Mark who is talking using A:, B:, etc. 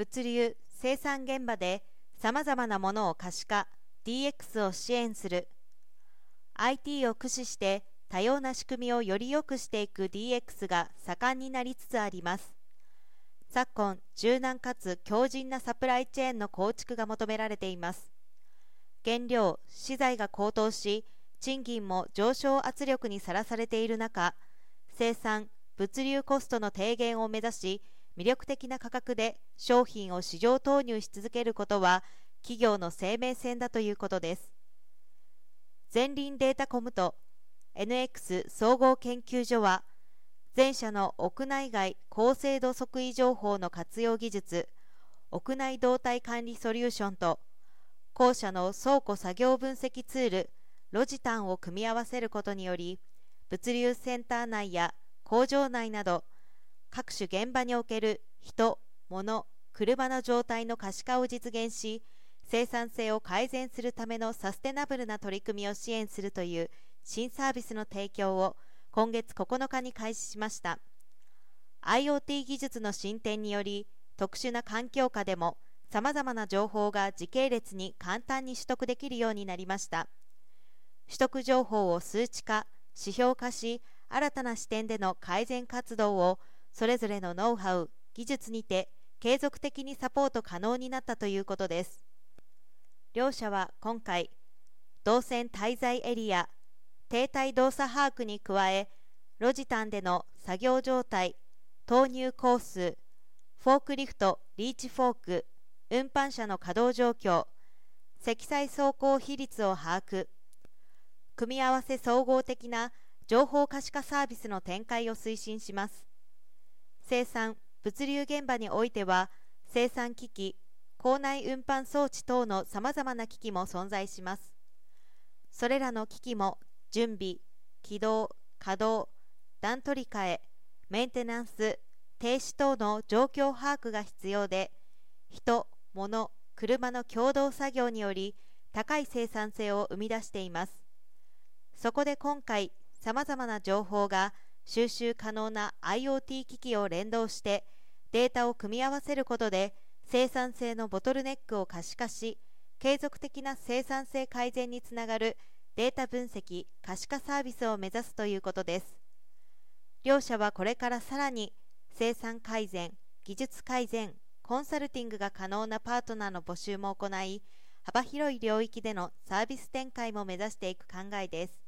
A: 物流・生産現場でさまざまなものを可視化 DX を支援する。IT を駆使して多様な仕組みをより良くしていく DX が盛んになりつつあります。昨今柔軟かつ強靭なサプライチェーンの構築が求められています。原料資材が高騰し賃金も上昇圧力にさらされている中生産物流コストの低減を目指し魅力的な価格で商品を市場投入し続けることは企業の生命線だということです。前輪データコムと NX 総合研究所は全社の屋内外高精度測位情報の活用技術屋内動態管理ソリューションと後者の倉庫作業分析ツールロジタンを組み合わせることにより物流センター内や工場内など各種現場における人、物、車の状態の可視化を実現し生産性を改善するためのサステナブルな取り組みを支援するという新サービスの提供を今月9日に開始しました。IoT 技術の進展により特殊な環境下でもさまざまな情報が時系列に簡単に取得できるようになりました。取得情報を数値化指標化し新たな視点での改善活動をそれぞれのノウハウ技術にて継続的にサポート可能になったということです。両社は今回動線滞在エリア停滞動作把握に加えロジタンでの作業状態投入工数フォークリフトリーチフォーク運搬車の稼働状況積載走行比率を把握組み合わせ総合的な情報可視化サービスの展開を推進します。生産物流現場においては生産機器校内運搬装置等のさまざまな機器も存在します。それらの機器も準備起動稼働段取り替えメンテナンス停止等の状況把握が必要で人物車の共同作業により高い生産性を生み出しています。そこで今回さまざまな情報が収集可能な IoT 機器を連動してデータを組み合わせることで生産性のボトルネックを可視化し継続的な生産性改善につながるデータ分析可視化サービスを目指すということです。両社はこれからさらに生産改善技術改善コンサルティングが可能なパートナーの募集も行い幅広い領域でのサービス展開も目指していく考えです。